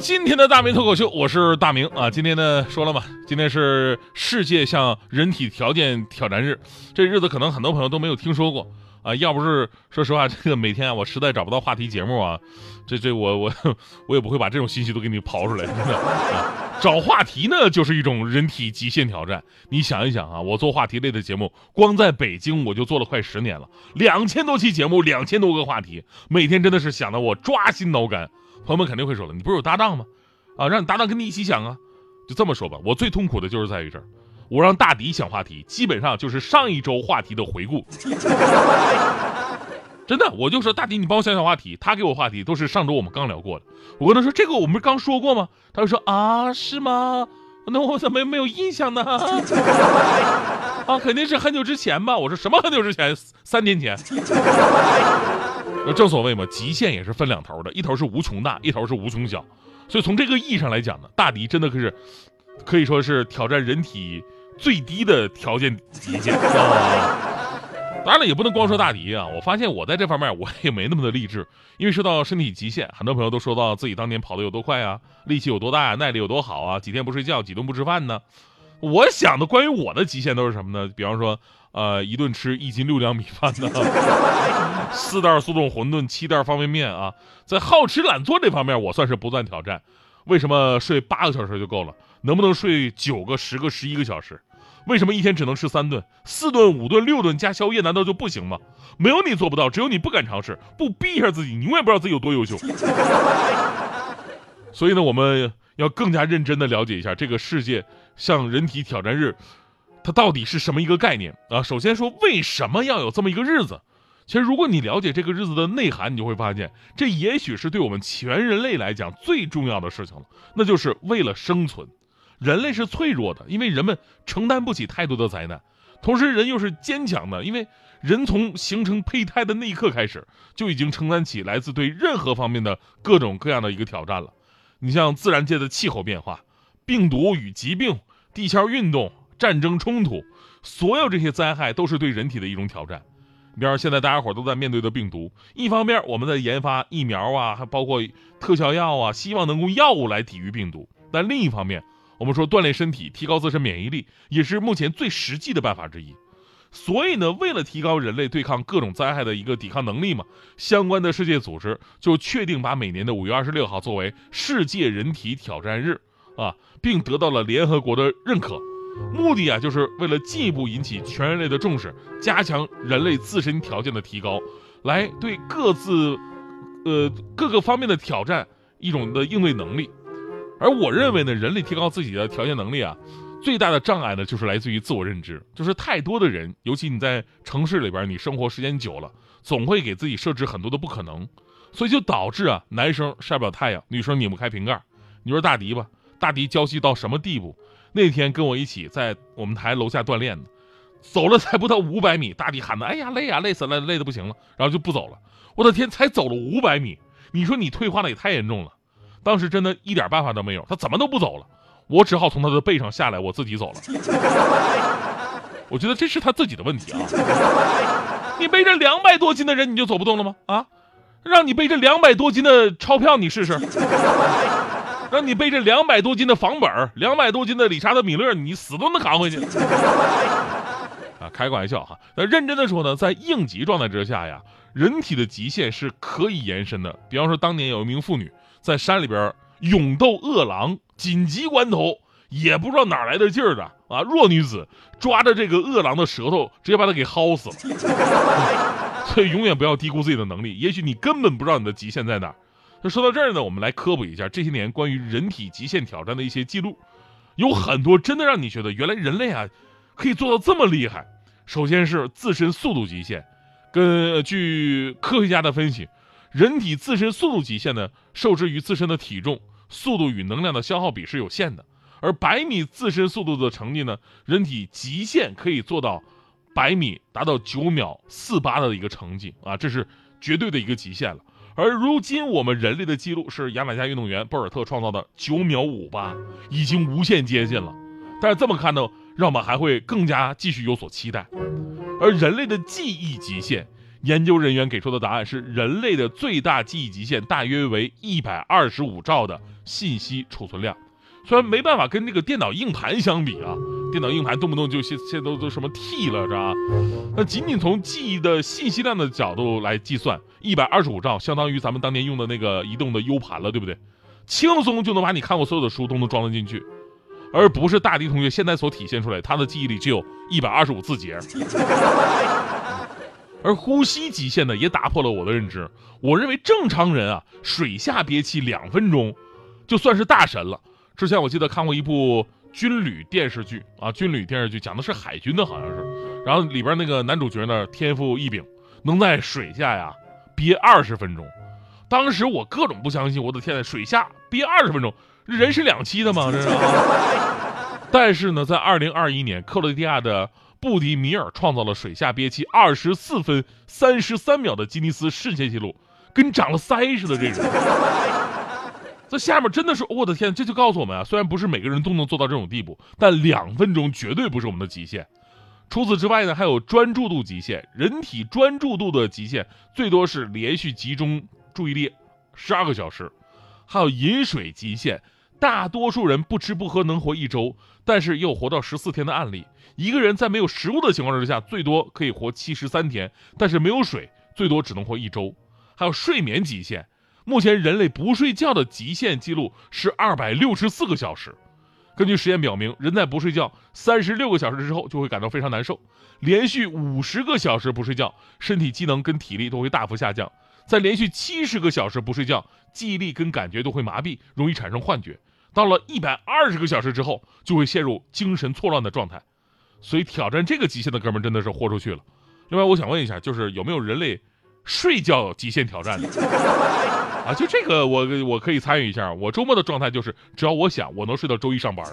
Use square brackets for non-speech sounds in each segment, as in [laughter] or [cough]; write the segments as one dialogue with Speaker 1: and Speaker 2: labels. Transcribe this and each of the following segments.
Speaker 1: 今天的大明脱口秀，我是大明啊。今天呢，说了嘛，今天是世界向人体条件挑战日，这日子可能很多朋友都没有听说过啊。要不是说实话，这个每天啊，我实在找不到话题节目啊，这这我我 [laughs] 我也不会把这种信息都给你刨出来，真的啊。找话题呢，就是一种人体极限挑战。你想一想啊，我做话题类的节目，光在北京我就做了快十年了，两千多期节目，两千多个话题，每天真的是想得我抓心挠肝。朋友们肯定会说了，你不是有搭档吗？啊，让你搭档跟你一起想啊。就这么说吧，我最痛苦的就是在于这儿，我让大迪想话题，基本上就是上一周话题的回顾。[laughs] 真的，我就说大迪，你帮我想想话题。他给我话题都是上周我们刚聊过的。我跟他说这个我们刚说过吗？他就说啊，是吗？那我怎么没有印象呢？[laughs] 啊，肯定是很久之前吧。我说什么很久之前？三年前。正所谓嘛，极限也是分两头的，一头是无穷大，一头是无穷小。所以从这个意义上来讲呢，大迪真的可是可以说是挑战人体最低的条件极限啊。[laughs] 当然了，也不能光说大迪啊。我发现我在这方面我也没那么的励志，因为说到身体极限，很多朋友都说到自己当年跑得有多快啊，力气有多大啊，耐力有多好啊，几天不睡觉，几顿不吃饭呢。我想的关于我的极限都是什么呢？比方说，呃，一顿吃一斤六两米饭呢，[laughs] 四袋速冻馄饨，七袋方便面啊。在好吃懒做这方面，我算是不断挑战。为什么睡八个小时就够了？能不能睡九个、十个、十一个小时？为什么一天只能吃三顿、四顿、五顿、六顿加宵夜？难道就不行吗？没有你做不到，只有你不敢尝试，不逼一下自己，你永远不知道自己有多优秀。[laughs] 所以呢，我们要更加认真的了解一下这个世界向人体挑战日，它到底是什么一个概念啊？首先说为什么要有这么一个日子？其实如果你了解这个日子的内涵，你就会发现，这也许是对我们全人类来讲最重要的事情了，那就是为了生存。人类是脆弱的，因为人们承担不起太多的灾难；同时，人又是坚强的，因为人从形成胚胎的那一刻开始，就已经承担起来自对任何方面的各种各样的一个挑战了。你像自然界的气候变化、病毒与疾病、地壳运动、战争冲突，所有这些灾害都是对人体的一种挑战。比方现在大家伙都在面对的病毒，一方面我们在研发疫苗啊，还包括特效药啊，希望能用药物来抵御病毒；但另一方面，我们说锻炼身体、提高自身免疫力，也是目前最实际的办法之一。所以呢，为了提高人类对抗各种灾害的一个抵抗能力嘛，相关的世界组织就确定把每年的五月二十六号作为世界人体挑战日啊，并得到了联合国的认可。目的啊，就是为了进一步引起全人类的重视，加强人类自身条件的提高，来对各自呃各个方面的挑战一种的应对能力。而我认为呢，人类提高自己的条件能力啊。最大的障碍呢，就是来自于自我认知，就是太多的人，尤其你在城市里边，你生活时间久了，总会给自己设置很多的不可能，所以就导致啊，男生晒不了太阳，女生拧不开瓶盖。你说大迪吧，大迪娇气到什么地步？那天跟我一起在我们台楼下锻炼呢，走了才不到五百米，大迪喊的，哎呀累呀，累死了，累的不行了，然后就不走了。我的天，才走了五百米，你说你退化的也太严重了。当时真的一点办法都没有，他怎么都不走了。我只好从他的背上下来，我自己走了。我觉得这是他自己的问题啊！你背着两百多斤的人，你就走不动了吗？啊，让你背着两百多斤的钞票，你试试；让你背着两百多斤的房本两百多斤的理查德米勒，你死都能扛回去。啊，开个玩笑哈。那认真的说呢，在应急状态之下呀，人体的极限是可以延伸的。比方说，当年有一名妇女在山里边。勇斗饿狼，紧急关头也不知道哪来的劲儿的啊！弱女子抓着这个饿狼的舌头，直接把它给薅死了。[laughs] 所以永远不要低估自己的能力，也许你根本不知道你的极限在哪儿。那说到这儿呢，我们来科普一下这些年关于人体极限挑战的一些记录，有很多真的让你觉得原来人类啊可以做到这么厉害。首先是自身速度极限，根据科学家的分析。人体自身速度极限呢，受制于自身的体重、速度与能量的消耗比是有限的。而百米自身速度的成绩呢，人体极限可以做到百米达到九秒四八的一个成绩啊，这是绝对的一个极限了。而如今我们人类的记录是牙买加运动员博尔特创造的九秒五八，已经无限接近了。但是这么看呢，让我们还会更加继续有所期待。而人类的记忆极限，研究人员给出的答案是人类的最大记忆极限大约为一百二十五兆的信息储存量。虽然没办法跟这个电脑硬盘相比啊，电脑硬盘动不动就现现在都都什么 T 了，是吧？那仅仅从记忆的信息量的角度来计算，一百二十五兆相当于咱们当年用的那个移动的 U 盘了，对不对？轻松就能把你看过所有的书都能装得进去，而不是大迪同学现在所体现出来，他的记忆里只有一百二十五字节。而呼吸极限呢，也打破了我的认知。我认为正常人啊，水下憋气两分钟，就算是大神了。之前我记得看过一部军旅电视剧啊，军旅电视剧讲的是海军的，好像是。然后里边那个男主角呢，天赋异禀，能在水下呀憋二十分钟。当时我各种不相信，我的天呐，水下憋二十分钟，人是两栖的吗？这是。[laughs] 但是呢，在二零二一年，克罗地亚的布迪米尔创造了水下憋气二十四分三十三秒的吉尼斯世界纪录，跟长了腮似的这种。这下面真的是我的天，这就告诉我们啊，虽然不是每个人都能做到这种地步，但两分钟绝对不是我们的极限。除此之外呢，还有专注度极限，人体专注度的极限最多是连续集中注意力十二个小时。还有饮水极限，大多数人不吃不喝能活一周，但是也有活到十四天的案例。一个人在没有食物的情况之下，最多可以活七十三天，但是没有水，最多只能活一周。还有睡眠极限。目前人类不睡觉的极限记录是二百六十四个小时。根据实验表明，人在不睡觉三十六个小时之后就会感到非常难受，连续五十个小时不睡觉，身体机能跟体力都会大幅下降。在连续七十个小时不睡觉，记忆力跟感觉都会麻痹，容易产生幻觉。到了一百二十个小时之后，就会陷入精神错乱的状态。所以挑战这个极限的哥们真的是豁出去了。另外，我想问一下，就是有没有人类睡觉极限挑战的？[laughs] 啊，就这个我我可以参与一下。我周末的状态就是，只要我想，我能睡到周一上班啊。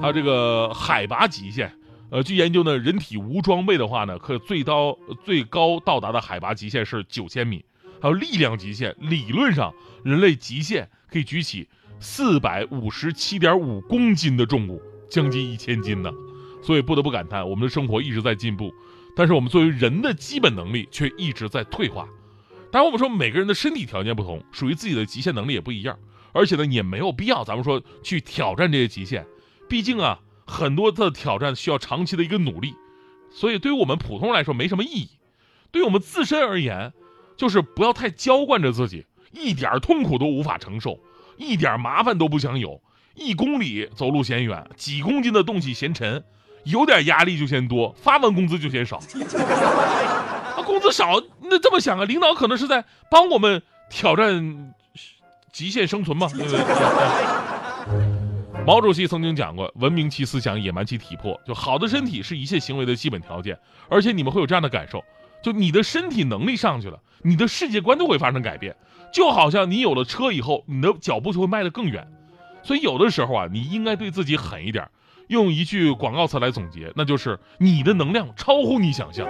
Speaker 1: 还 [laughs] 有这个海拔极限，呃，据研究呢，人体无装备的话呢，可最高最高到达的海拔极限是九千米。还有力量极限，理论上人类极限可以举起四百五十七点五公斤的重物，将近一千斤呢。所以不得不感叹，我们的生活一直在进步，但是我们作为人的基本能力却一直在退化。当然，我们说每个人的身体条件不同，属于自己的极限能力也不一样，而且呢，也没有必要咱们说去挑战这些极限。毕竟啊，很多的挑战需要长期的一个努力，所以对于我们普通人来说没什么意义。对于我们自身而言，就是不要太娇惯着自己，一点痛苦都无法承受，一点麻烦都不想有。一公里走路嫌远，几公斤的东西嫌沉，有点压力就嫌多，发完工资就嫌少。[laughs] 啊工资少，那这么想啊？领导可能是在帮我们挑战极限生存吗？[laughs] 对不对？毛主席曾经讲过：“文明其思想，野蛮其体魄。”就好的身体是一切行为的基本条件。而且你们会有这样的感受：就你的身体能力上去了，你的世界观都会发生改变。就好像你有了车以后，你的脚步就会迈得更远。所以有的时候啊，你应该对自己狠一点。用一句广告词来总结，那就是：你的能量超乎你想象。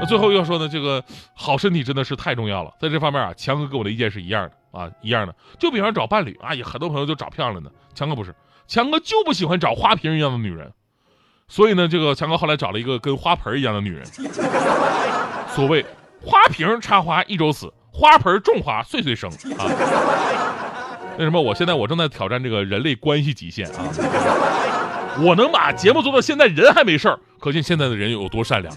Speaker 1: 那最后要说呢，这个好身体真的是太重要了。在这方面啊，强哥跟我的意见是一样的啊，一样的。就比方找伴侣，啊，也很多朋友就找漂亮的，强哥不是，强哥就不喜欢找花瓶一样的女人。所以呢，这个强哥后来找了一个跟花盆一样的女人。所谓花瓶插花一周死，花盆种花岁岁生啊。为什么？我现在我正在挑战这个人类关系极限啊。我能把节目做到现在，人还没事儿，可见现在的人有多善良。